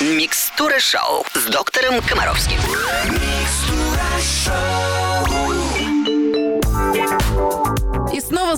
Микстура шоу с доктором Комаровским.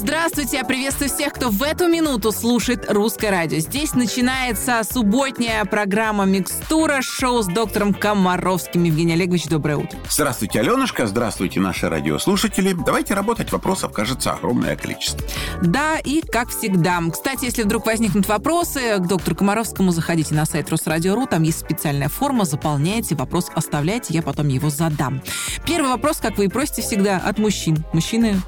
Здравствуйте, я приветствую всех, кто в эту минуту слушает русское радио. Здесь начинается субботняя программа «Микстура», шоу с доктором Комаровским. Евгений Олегович, доброе утро. Здравствуйте, Аленушка, здравствуйте, наши радиослушатели. Давайте работать, вопросов, кажется, огромное количество. Да, и как всегда. Кстати, если вдруг возникнут вопросы к доктору Комаровскому, заходите на сайт Росрадио.ру, там есть специальная форма, заполняйте, вопрос оставляйте, я потом его задам. Первый вопрос, как вы и просите всегда, от мужчин. Мужчины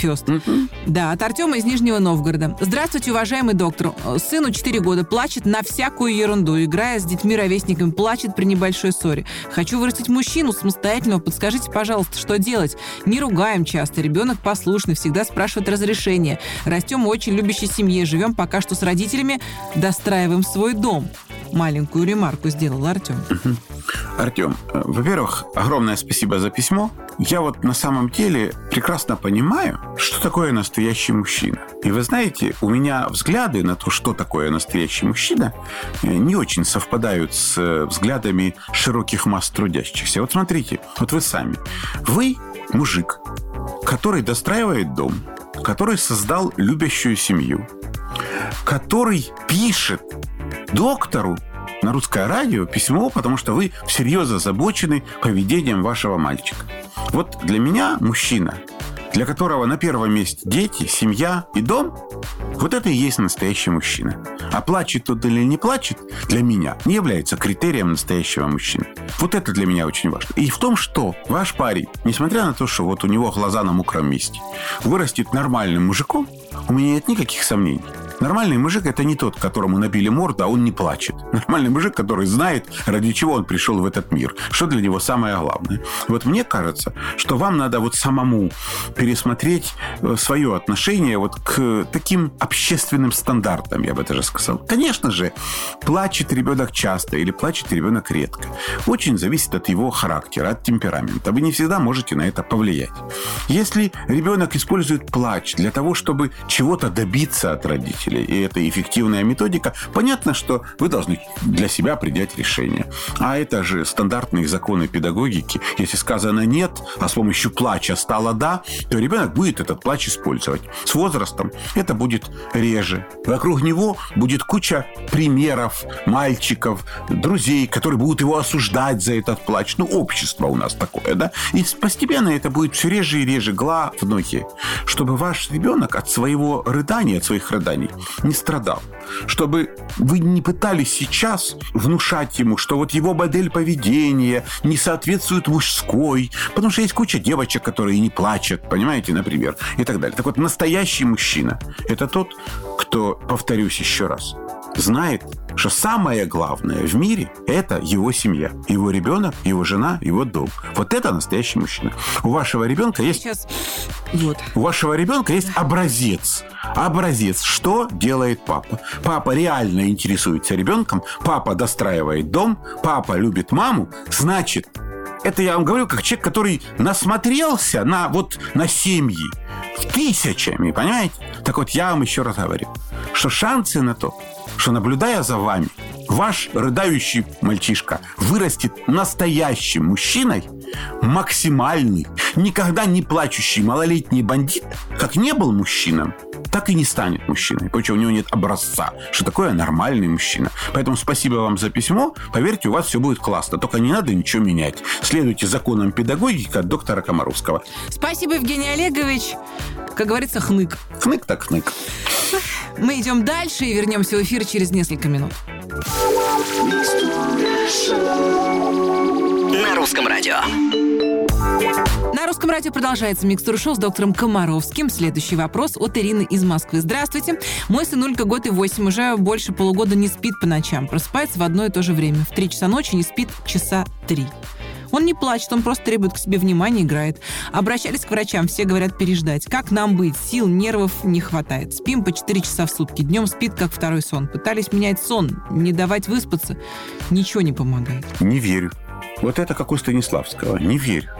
first. Да, от Артема из Нижнего Новгорода. Здравствуйте, уважаемый доктор. Сыну 4 года, плачет на всякую ерунду, играя с детьми-ровесниками, плачет при небольшой ссоре. Хочу вырастить мужчину самостоятельного, подскажите, пожалуйста, что делать? Не ругаем часто, ребенок послушный, всегда спрашивает разрешение. Растем в очень любящей семье, живем пока что с родителями, достраиваем свой дом. Маленькую ремарку сделал Артем. Артем, э, во-первых, огромное спасибо за письмо. Я вот на самом деле прекрасно понимаю, что такое настоящий мужчина. И вы знаете, у меня взгляды на то, что такое настоящий мужчина, э, не очень совпадают с э, взглядами широких масс трудящихся. Вот смотрите, вот вы сами. Вы мужик, который достраивает дом, который создал любящую семью, который пишет доктору на русское радио письмо, потому что вы всерьез озабочены поведением вашего мальчика. Вот для меня мужчина, для которого на первом месте дети, семья и дом, вот это и есть настоящий мужчина. А плачет тот или не плачет, для меня не является критерием настоящего мужчины. Вот это для меня очень важно. И в том, что ваш парень, несмотря на то, что вот у него глаза на мокром месте, вырастет нормальным мужиком, у меня нет никаких сомнений. Нормальный мужик – это не тот, которому набили морду, а он не плачет. Нормальный мужик, который знает, ради чего он пришел в этот мир, что для него самое главное. Вот мне кажется, что вам надо вот самому пересмотреть э, свое отношение вот к таким общественным стандартам, я бы даже сказал. Конечно же, плачет ребенок часто или плачет ребенок редко. Очень зависит от его характера, от темперамента. Вы не всегда можете на это повлиять. Если ребенок использует плач для того, чтобы чего-то добиться от родителей, родителей, и это эффективная методика, понятно, что вы должны для себя принять решение. А это же стандартные законы педагогики. Если сказано «нет», а с помощью плача стало «да», то ребенок будет этот плач использовать. С возрастом это будет реже. Вокруг него будет куча примеров мальчиков, друзей, которые будут его осуждать за этот плач. Ну, общество у нас такое, да? И постепенно это будет все реже и реже главное, чтобы ваш ребенок от своего рыдания, от своих рыданий не страдал. Чтобы вы не пытались сейчас внушать ему, что вот его модель поведения не соответствует мужской, потому что есть куча девочек, которые не плачут, понимаете, например, и так далее. Так вот, настоящий мужчина – это тот, кто, повторюсь еще раз, знает, что самое главное в мире – это его семья. Его ребенок, его жена, его дом. Вот это настоящий мужчина. У вашего ребенка есть... Сейчас... Вот. У вашего ребенка есть образец. Образец, что делает папа. Папа реально интересуется ребенком, папа достраивает дом, папа любит маму, значит, это я вам говорю как человек, который насмотрелся на вот на семьи тысячами, понимаете? Так вот, я вам еще раз говорю, что шансы на то, что наблюдая за вами, ваш рыдающий мальчишка вырастет настоящим мужчиной, максимальный, никогда не плачущий малолетний бандит, как не был мужчином, так и не станет мужчиной. Потому что у него нет образца, что такое нормальный мужчина. Поэтому спасибо вам за письмо. Поверьте, у вас все будет классно. Только не надо ничего менять. Следуйте законам педагогики от доктора Комаровского. Спасибо, Евгений Олегович. Как говорится, хнык. Хнык так хнык. Мы идем дальше и вернемся в эфир через несколько минут. На русском радио. Русском радио продолжается микстур шоу с доктором Комаровским. Следующий вопрос от Ирины из Москвы. Здравствуйте. Мой сынулька год и восемь, уже больше полугода не спит по ночам. Просыпается в одно и то же время. В три часа ночи не спит часа три. Он не плачет, он просто требует к себе внимания, играет. Обращались к врачам, все говорят переждать. Как нам быть? Сил, нервов не хватает. Спим по 4 часа в сутки. Днем спит, как второй сон. Пытались менять сон, не давать выспаться. Ничего не помогает. Не верю. Вот это как у Станиславского. Не верю.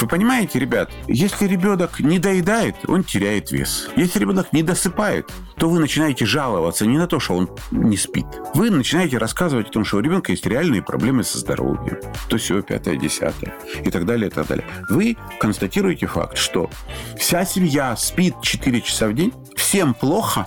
Вы понимаете, ребят, если ребенок не доедает, он теряет вес. Если ребенок не досыпает, то вы начинаете жаловаться не на то, что он не спит. Вы начинаете рассказывать о том, что у ребенка есть реальные проблемы со здоровьем. То все, пятое, десятое и так далее, и так далее. Вы констатируете факт, что вся семья спит 4 часа в день, всем плохо,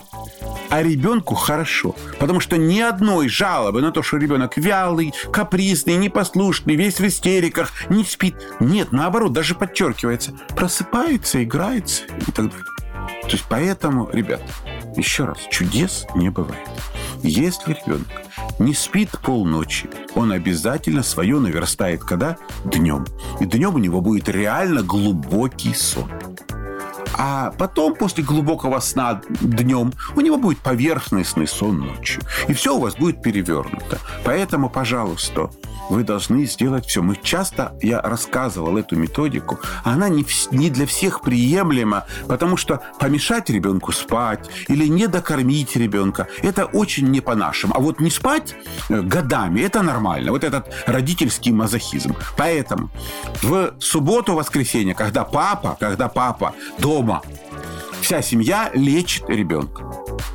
а ребенку хорошо. Потому что ни одной жалобы на то, что ребенок вялый, капризный, непослушный, весь в истериках, не спит. Нет, наоборот, даже подчеркивается. Просыпается, играется и так далее. То есть поэтому, ребят, еще раз, чудес не бывает. Если ребенок не спит полночи, он обязательно свое наверстает когда? Днем. И днем у него будет реально глубокий сон. А потом, после глубокого сна днем, у него будет поверхностный сон ночью. И все у вас будет перевернуто. Поэтому, пожалуйста, вы должны сделать все. Мы часто, я рассказывал эту методику, она не, не для всех приемлема, потому что помешать ребенку спать или не докормить ребенка, это очень не по-нашему. А вот не спать э, годами, это нормально. Вот этот родительский мазохизм. Поэтому в субботу, воскресенье, когда папа, когда папа дома, вся семья лечит ребенка.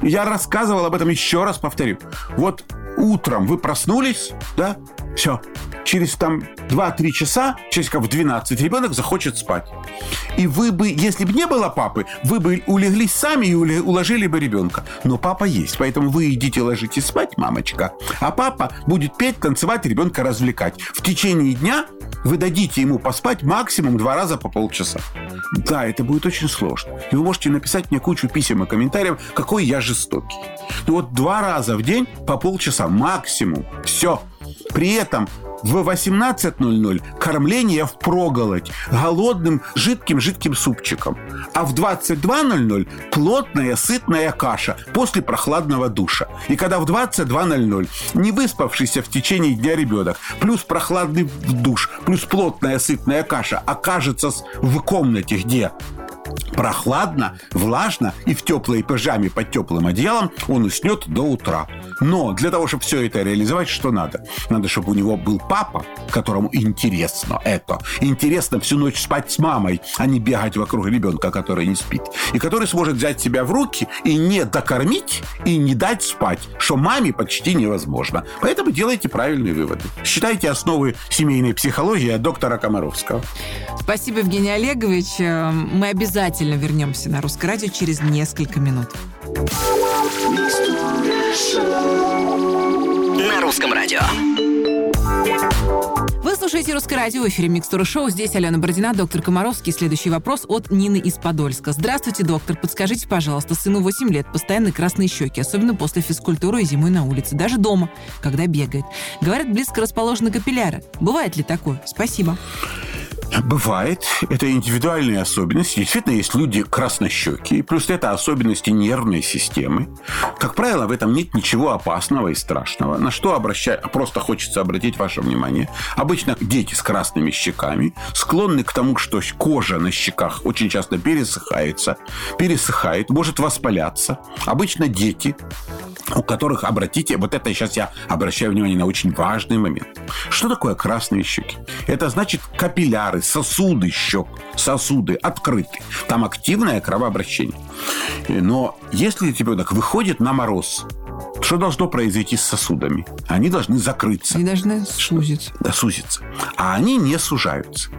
Я рассказывал об этом еще раз, повторю. Вот утром вы проснулись, да, все. Через там 2-3 часа, часиков в 12, ребенок захочет спать. И вы бы, если бы не было папы, вы бы улеглись сами и уложили бы ребенка. Но папа есть, поэтому вы идите ложитесь спать, мамочка. А папа будет петь, танцевать, ребенка развлекать. В течение дня вы дадите ему поспать максимум два раза по полчаса. Да, это будет очень сложно. И вы можете написать мне кучу писем и комментариев, какой я жестокий. Ну вот два раза в день по полчаса максимум. Все. При этом в 18.00 кормление в проголодь голодным жидким-жидким супчиком. А в 22.00 плотная сытная каша после прохладного душа. И когда в 22.00 не выспавшийся в течение дня ребенок, плюс прохладный душ, плюс плотная сытная каша окажется в комнате, где прохладно, влажно и в теплой пижаме под теплым одеялом он уснет до утра. Но для того, чтобы все это реализовать, что надо? Надо, чтобы у него был папа, которому интересно это. Интересно всю ночь спать с мамой, а не бегать вокруг ребенка, который не спит. И который сможет взять себя в руки и не докормить, и не дать спать, что маме почти невозможно. Поэтому делайте правильные выводы. Считайте основы семейной психологии доктора Комаровского. Спасибо, Евгений Олегович. Мы обязательно вернемся на Русское радио через несколько минут. На русском радио. Вы слушаете «Русское радио», в эфире «Микстура шоу». Здесь Алена Бородина, доктор Комаровский. Следующий вопрос от Нины из Подольска. Здравствуйте, доктор. Подскажите, пожалуйста, сыну 8 лет, постоянно красные щеки, особенно после физкультуры и зимой на улице, даже дома, когда бегает. Говорят, близко расположены капилляры. Бывает ли такое? Спасибо. Бывает. Это индивидуальные особенности. Действительно, есть люди краснощеки. Плюс это особенности нервной системы. Как правило, в этом нет ничего опасного и страшного. На что обращать, просто хочется обратить ваше внимание. Обычно дети с красными щеками склонны к тому, что кожа на щеках очень часто пересыхается, пересыхает, может воспаляться. Обычно дети у которых, обратите, вот это сейчас я обращаю внимание на очень важный момент. Что такое красные щеки? Это значит капилляры, сосуды щек, сосуды открыты. Там активное кровообращение. Но если ребенок выходит на мороз, что должно произойти с сосудами? Они должны закрыться. Они должны сузиться. Да, сузиться. А они не сужаются.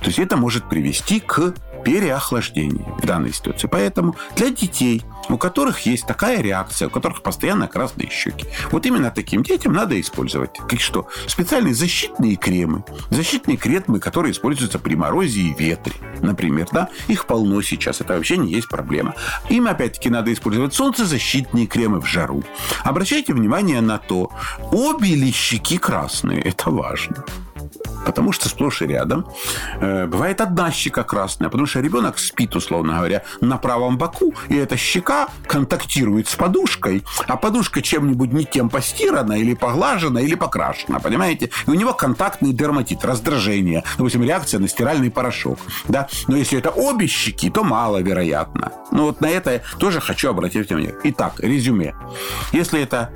То есть это может привести к переохлаждению в данной ситуации. Поэтому для детей у которых есть такая реакция, у которых постоянно красные щеки. Вот именно таким детям надо использовать. Как что? Специальные защитные кремы. Защитные кремы, которые используются при морозе и ветре, например. Да? Их полно сейчас. Это вообще не есть проблема. Им, опять-таки, надо использовать солнцезащитные кремы в жару. Обращайте внимание на то, обе ли щеки красные. Это важно. Потому что сплошь и рядом э, бывает одна щека красная, потому что ребенок спит, условно говоря, на правом боку, и эта щека контактирует с подушкой, а подушка чем-нибудь не тем постирана или поглажена, или покрашена, понимаете? И у него контактный дерматит, раздражение, допустим, реакция на стиральный порошок, да? Но если это обе щеки, то маловероятно. Ну вот на это я тоже хочу обратить внимание. Итак, резюме. Если это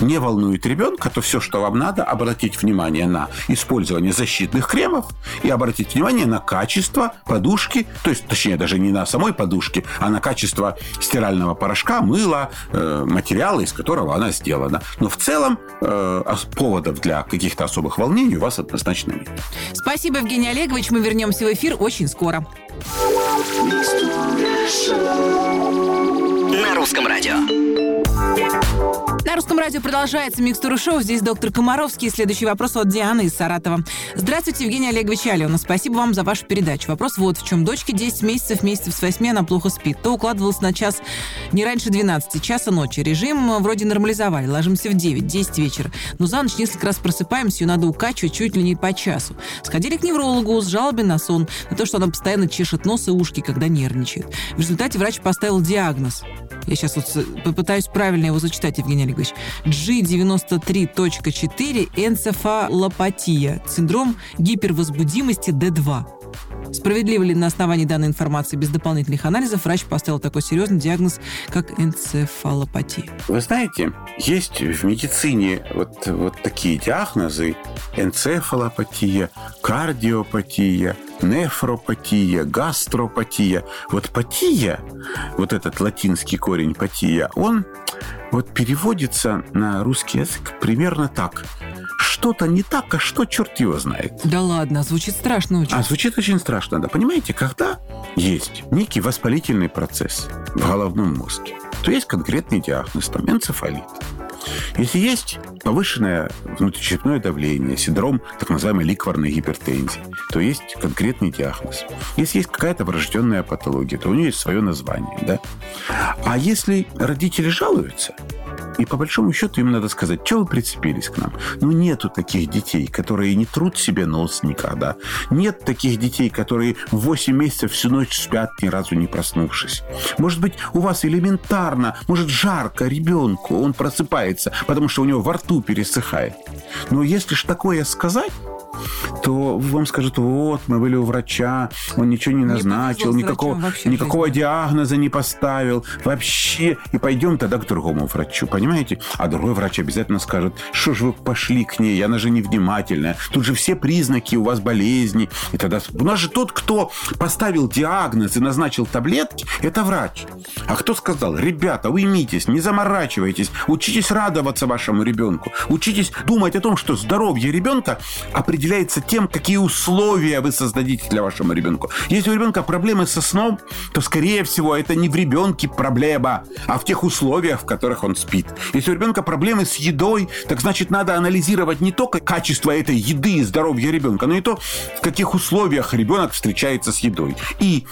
не волнует ребенка, то все, что вам надо, обратить внимание на использование защитных кремов и обратить внимание на качество подушки, то есть, точнее, даже не на самой подушке, а на качество стирального порошка, мыла, э, материала, из которого она сделана. Но в целом э, поводов для каких-то особых волнений у вас однозначно нет. Спасибо, Евгений Олегович. Мы вернемся в эфир очень скоро. На русском радио. На русском радио продолжается микстура шоу. Здесь доктор Комаровский. Следующий вопрос от Дианы из Саратова. Здравствуйте, Евгений Олегович Алена. Спасибо вам за вашу передачу. Вопрос вот в чем. Дочке 10 месяцев, месяцев с 8 она плохо спит. То укладывалась на час не раньше 12 часа ночи. Режим вроде нормализовали. Ложимся в 9, 10 вечера. Но за ночь несколько раз просыпаемся, ее надо укачивать чуть ли не по часу. Сходили к неврологу с жалобой на сон, на то, что она постоянно чешет нос и ушки, когда нервничает. В результате врач поставил диагноз. Я сейчас вот попытаюсь правильно его зачитать, Евгений Олегович. G93.4 энцефалопатия, синдром гипервозбудимости D2. Справедливо ли на основании данной информации без дополнительных анализов врач поставил такой серьезный диагноз, как энцефалопатия? Вы знаете, есть в медицине вот, вот такие диагнозы. Энцефалопатия, кардиопатия, нефропатия, гастропатия. Вот патия, вот этот латинский корень патия, он вот переводится на русский язык примерно так. Что-то не так, а что черт его знает. Да ладно, звучит страшно очень. А звучит очень страшно, да. Понимаете, когда есть некий воспалительный процесс в головном мозге, то есть конкретный диагноз, там, энцефалит. Если есть повышенное внутричерепное давление, синдром так называемой ликварной гипертензии, то есть конкретный диагноз. Если есть какая-то врожденная патология, то у нее есть свое название. Да? А если родители жалуются, и по большому счету им надо сказать, что вы прицепились к нам? Ну, нету таких детей, которые не трут себе нос никогда. Нет таких детей, которые в 8 месяцев всю ночь спят, ни разу не проснувшись. Может быть, у вас элементарно, может, жарко ребенку, он просыпается, потому что у него во рту пересыхает. Но если ж такое сказать, то вам скажут, вот, мы были у врача, он ничего не назначил, не никакого, никакого диагноза не поставил, вообще, и пойдем тогда к другому врачу, понимаете? А другой врач обязательно скажет, что же вы пошли к ней, она же невнимательная, тут же все признаки у вас болезни, и тогда у нас же тот, кто поставил диагноз и назначил таблетки, это врач. А кто сказал, ребята, уймитесь, не заморачивайтесь, учитесь радоваться вашему ребенку, учитесь думать о том, что здоровье ребенка определяется определяется тем, какие условия вы создадите для вашему ребенку. Если у ребенка проблемы со сном, то, скорее всего, это не в ребенке проблема, а в тех условиях, в которых он спит. Если у ребенка проблемы с едой, так значит, надо анализировать не только качество этой еды и здоровье ребенка, но и то, в каких условиях ребенок встречается с едой. И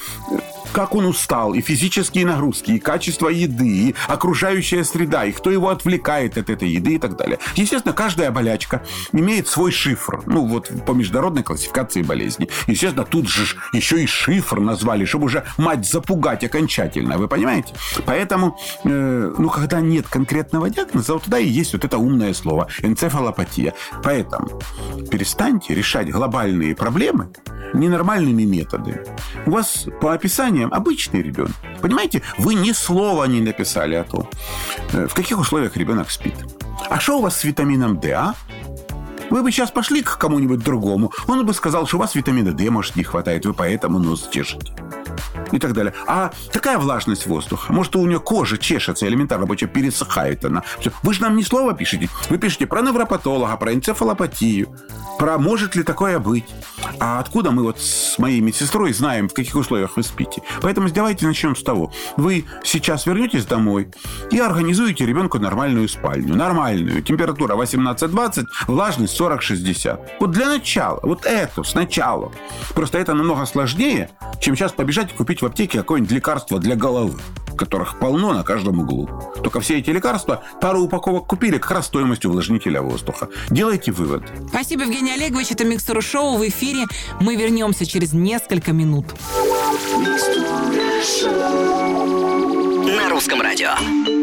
как он устал, и физические нагрузки, и качество еды, и окружающая среда, и кто его отвлекает от этой еды и так далее. Естественно, каждая болячка имеет свой шифр. Ну, вот по международной классификации болезней. Естественно, тут же еще и шифр назвали, чтобы уже мать запугать окончательно. Вы понимаете? Поэтому, э, ну, когда нет конкретного диагноза, вот туда и есть вот это умное слово энцефалопатия. Поэтому перестаньте решать глобальные проблемы ненормальными методами. У вас по описаниям обычный ребенок. Понимаете, вы ни слова не написали о том, э, в каких условиях ребенок спит. А что у вас с витамином D, а? Вы бы сейчас пошли к кому-нибудь другому, он бы сказал, что у вас витамина D, может, не хватает, вы поэтому нос чешете и так далее. А какая влажность воздуха? Может, у нее кожа чешется, элементарно рабочая пересыхает она. Все. Вы же нам ни слова пишете. Вы пишете про невропатолога, про энцефалопатию, про может ли такое быть. А откуда мы вот с моей медсестрой знаем, в каких условиях вы спите? Поэтому давайте начнем с того. Вы сейчас вернетесь домой и организуете ребенку нормальную спальню. Нормальную. Температура 18-20, влажность 40-60. Вот для начала. Вот это сначала. Просто это намного сложнее, чем сейчас побежать и купить в аптеке какое-нибудь лекарство для головы которых полно на каждом углу. Только все эти лекарства пару упаковок купили как раз стоимостью увлажнителя воздуха. Делайте вывод. Спасибо, Евгений Олегович. Это Микстура Шоу в эфире. Мы вернемся через несколько минут. На русском радио.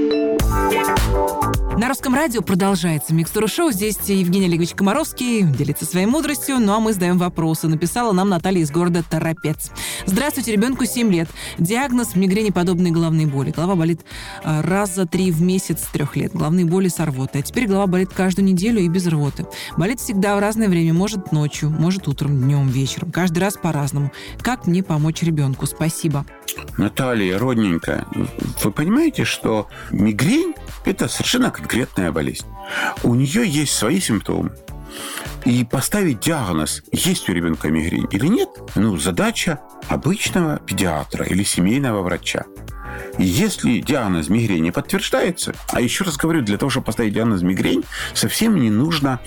На русском радио продолжается микстура шоу. Здесь Евгений Олегович Комаровский делится своей мудростью, ну а мы задаем вопросы. Написала нам Наталья из города Торопец. Здравствуйте, ребенку 7 лет. Диагноз мигрени подобные головные боли. Голова болит а, раз за три в месяц с трех лет. Головные боли с рвотой. А теперь голова болит каждую неделю и без рвоты. Болит всегда в разное время. Может ночью, может утром, днем, вечером. Каждый раз по-разному. Как мне помочь ребенку? Спасибо. Наталья, родненькая, вы понимаете, что мигрень – это совершенно конкретная болезнь. У нее есть свои симптомы. И поставить диагноз, есть у ребенка мигрень или нет, ну, задача обычного педиатра или семейного врача. Если диагноз мигрени подтверждается, а еще раз говорю, для того, чтобы поставить диагноз мигрень, совсем не нужно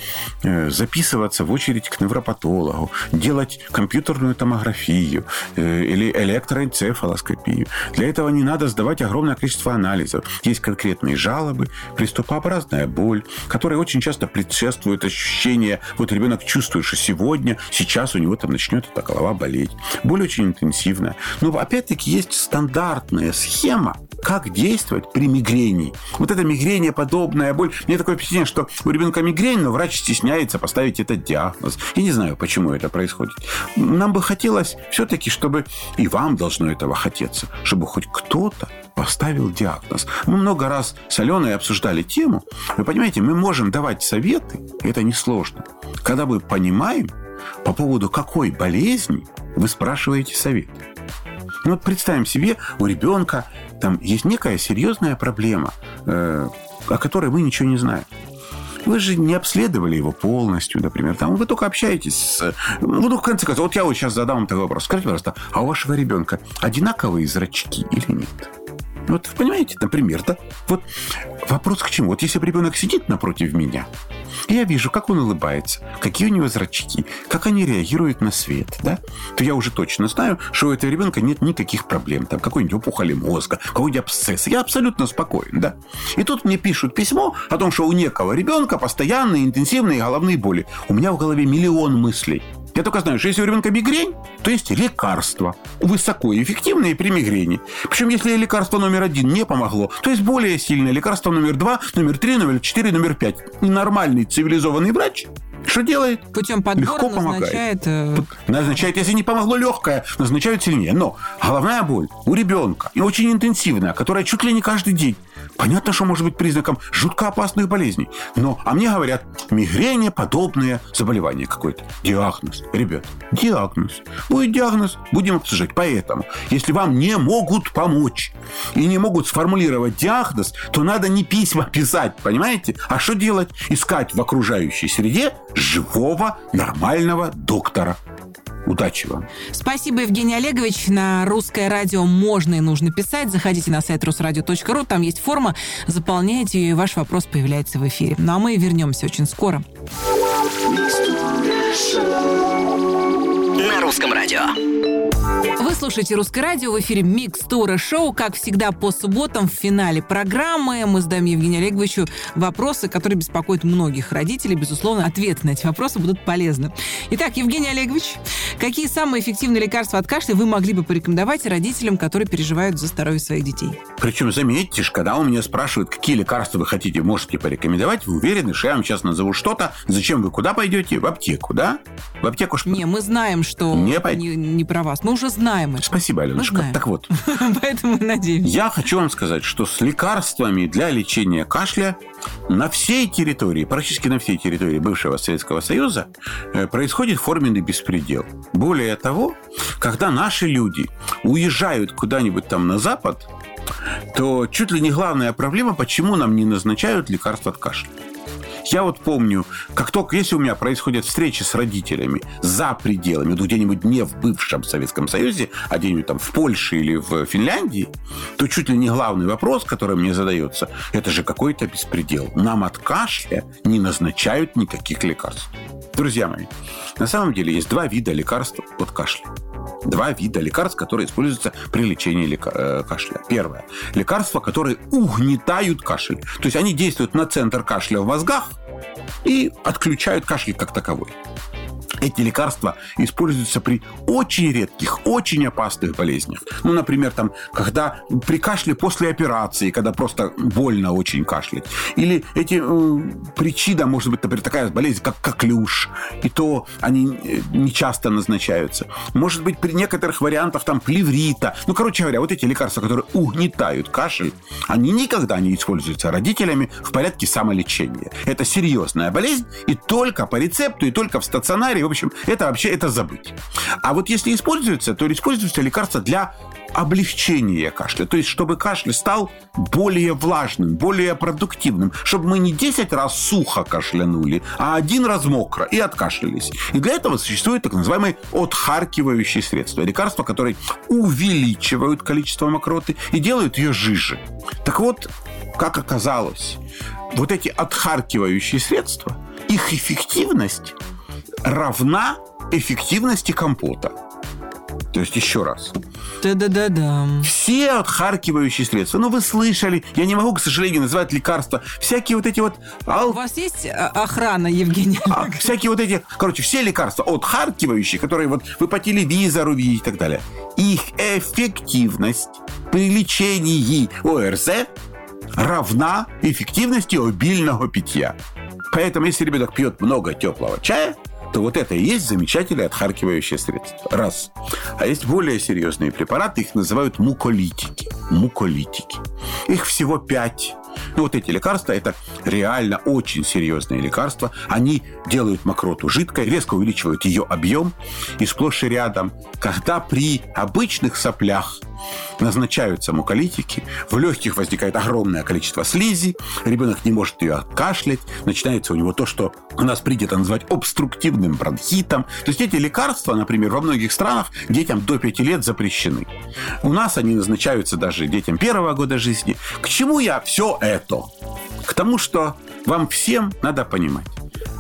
э, записываться в очередь к невропатологу, делать компьютерную томографию э, или электроэнцефалоскопию. Для этого не надо сдавать огромное количество анализов. Есть конкретные жалобы, приступообразная боль, которая очень часто предшествует ощущение, вот ребенок чувствует, что сегодня, сейчас у него там начнет эта голова болеть. Боль очень интенсивная. Но опять-таки есть стандартная схема, тема, как действовать при мигрени. Вот эта мигрения подобная боль. Мне такое впечатление, что у ребенка мигрень, но врач стесняется поставить этот диагноз. Я не знаю, почему это происходит. Нам бы хотелось все-таки, чтобы и вам должно этого хотеться, чтобы хоть кто-то поставил диагноз. Мы много раз с Аленой обсуждали тему. Вы понимаете, мы можем давать советы, это несложно, когда мы понимаем, по поводу какой болезни вы спрашиваете совет. Ну вот представим себе, у ребенка там есть некая серьезная проблема, э, о которой мы ничего не знаем. Вы же не обследовали его полностью, например. Там вы только общаетесь с... Ну, в конце концов, вот я вот сейчас задам вам такой вопрос. Скажите, пожалуйста, а у вашего ребенка одинаковые зрачки или нет? Вот, понимаете, например, да? Вот вопрос к чему? Вот если ребенок сидит напротив меня, я вижу, как он улыбается, какие у него зрачки, как они реагируют на свет, да, то я уже точно знаю, что у этого ребенка нет никаких проблем. Там какой-нибудь опухоли мозга, какой-нибудь абсцесс. Я абсолютно спокоен, да. И тут мне пишут письмо о том, что у некого ребенка постоянные интенсивные головные боли. У меня в голове миллион мыслей. Я только знаю, что если у ребенка мигрень, то есть лекарство. Высокоэффективное при мигрени. Причем, если лекарство номер один не помогло, то есть более сильное лекарство номер два, номер три, номер четыре, номер пять. Нормальный цивилизованный врач что делает? Путем подбора Легко назначает... Помогает. Э, назначает, если не помогло легкое, назначают сильнее. Но головная боль у ребенка, и очень интенсивная, которая чуть ли не каждый день, Понятно, что может быть признаком жутко опасных болезней. Но, а мне говорят, мигрень подобное заболевание какое-то. Диагноз. Ребят, диагноз. Будет диагноз, будем обсуждать. Поэтому, если вам не могут помочь и не могут сформулировать диагноз, то надо не письма писать, понимаете? А что делать? Искать в окружающей среде живого, нормального доктора. Удачи вам. Спасибо, Евгений Олегович. На русское радио можно и нужно писать. Заходите на сайт русрадио.ру, там есть форма, заполняйте ее, и ваш вопрос появляется в эфире. Ну а мы вернемся очень скоро. На русском радио. Вы слушаете «Русское радио», в эфире «Микстура шоу». Как всегда, по субботам в финале программы мы задаем Евгению Олеговичу вопросы, которые беспокоят многих родителей. Безусловно, ответы на эти вопросы будут полезны. Итак, Евгений Олегович, какие самые эффективные лекарства от кашля вы могли бы порекомендовать родителям, которые переживают за здоровье своих детей? Причем, заметьте, когда у меня спрашивают, какие лекарства вы хотите, можете порекомендовать, вы уверены, что я вам сейчас назову что-то, зачем вы куда пойдете? В аптеку, да? В аптеку что? Не, мы знаем, что не, не, не про вас. Мы уже знаем это. Спасибо, Аленушка. Так вот. Поэтому надеемся. Я хочу вам сказать, что с лекарствами для лечения кашля на всей территории, практически на всей территории бывшего Советского Союза э, происходит форменный беспредел. Более того, когда наши люди уезжают куда-нибудь там на Запад, то чуть ли не главная проблема, почему нам не назначают лекарства от кашля. Я вот помню, как только, если у меня происходят встречи с родителями за пределами, ну, где-нибудь не в бывшем Советском Союзе, а где-нибудь там в Польше или в Финляндии, то чуть ли не главный вопрос, который мне задается, это же какой-то беспредел. Нам от кашля не назначают никаких лекарств. Друзья мои, на самом деле есть два вида лекарств от кашля два вида лекарств, которые используются при лечении э, кашля. Первое. Лекарства, которые угнетают кашель. То есть они действуют на центр кашля в мозгах и отключают кашель как таковой. Эти лекарства используются при очень редких, очень опасных болезнях. Ну, например, там, когда при кашле после операции, когда просто больно очень кашлять. Или эти э, причина, может быть, например, такая болезнь, как коклюш, и то они э, не часто назначаются. Может быть, при некоторых вариантах там плеврита. Ну, короче говоря, вот эти лекарства, которые угнетают кашель, они никогда не используются родителями в порядке самолечения. Это серьезная болезнь, и только по рецепту, и только в стационаре, в общем, это вообще это забыть. А вот если используется, то используются лекарства для облегчения кашля. То есть, чтобы кашель стал более влажным, более продуктивным. Чтобы мы не 10 раз сухо кашлянули, а один раз мокро и откашлялись. И для этого существуют так называемые отхаркивающие средства. Лекарства, которые увеличивают количество мокроты и делают ее жиже. Так вот, как оказалось, вот эти отхаркивающие средства, их эффективность равна эффективности компота. То есть еще раз. Да-да-да-да. Все отхаркивающие средства. Ну, вы слышали. Я не могу, к сожалению, называть лекарства. Всякие вот эти вот... Ал... У вас есть а, охрана, Евгений? А, всякие вот эти... Короче, все лекарства отхаркивающие, которые вот вы по телевизору видите и так далее. Их эффективность при лечении ОРЗ равна эффективности обильного питья. Поэтому, если ребенок пьет много теплого чая, то вот это и есть замечательное отхаркивающее средство. Раз. А есть более серьезные препараты, их называют муколитики. Муколитики. Их всего пять. Ну, вот эти лекарства, это реально очень серьезные лекарства. Они делают мокроту жидкой, резко увеличивают ее объем. И сплошь и рядом, когда при обычных соплях назначаются муколитики, в легких возникает огромное количество слизи, ребенок не может ее откашлять, начинается у него то, что у нас принято называть обструктивным бронхитом. То есть эти лекарства, например, во многих странах детям до 5 лет запрещены. У нас они назначаются даже детям первого года жизни. К чему я все это? К тому, что вам всем надо понимать,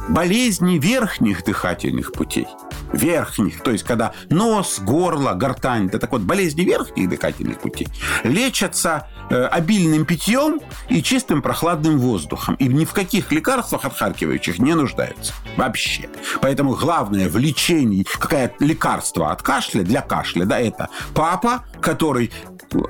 болезни верхних дыхательных путей – верхних, то есть когда нос, горло, гортань, это так вот болезни верхних дыхательных путей, лечатся э, обильным питьем и чистым прохладным воздухом. И ни в каких лекарствах отхаркивающих не нуждаются. Вообще. Поэтому главное в лечении, какое лекарство от кашля, для кашля, да, это папа, который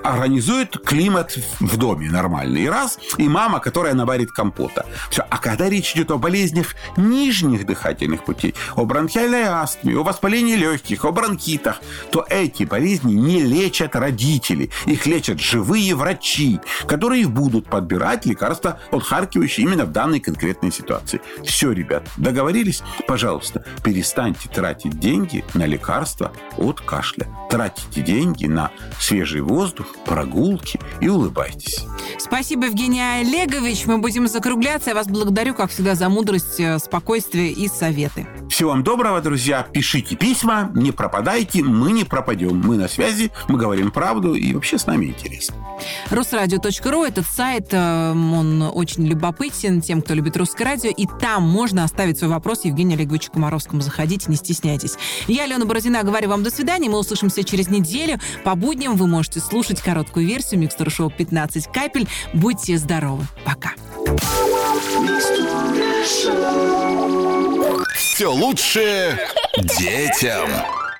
организует климат в доме нормальный. Раз. И мама, которая наварит компота. Все. А когда речь идет о болезнях нижних дыхательных путей, о бронхиальной астме, о воспалении легких, о бронхитах, то эти болезни не лечат родители. Их лечат живые врачи, которые будут подбирать лекарства, отхаркивающие именно в данной конкретной ситуации. Все, ребят, договорились? Пожалуйста, перестаньте тратить деньги на лекарства от кашля. Тратите деньги на свежий воздух, воздух, прогулки и улыбайтесь. Спасибо, Евгений Олегович. Мы будем закругляться. Я вас благодарю, как всегда, за мудрость, э, спокойствие и советы. Всего вам доброго, друзья. Пишите письма, не пропадайте, мы не пропадем. Мы на связи, мы говорим правду и вообще с нами интересно. Русрадио.ру – этот сайт, э, он очень любопытен тем, кто любит русское радио, и там можно оставить свой вопрос Евгению Олеговичу Комаровскому. Заходите, не стесняйтесь. Я, Алена Бородина, говорю вам до свидания. Мы услышимся через неделю. По будням вы можете слушать короткую версию Микстер Шоу 15 капель. Будьте здоровы. Пока. Все лучшее детям.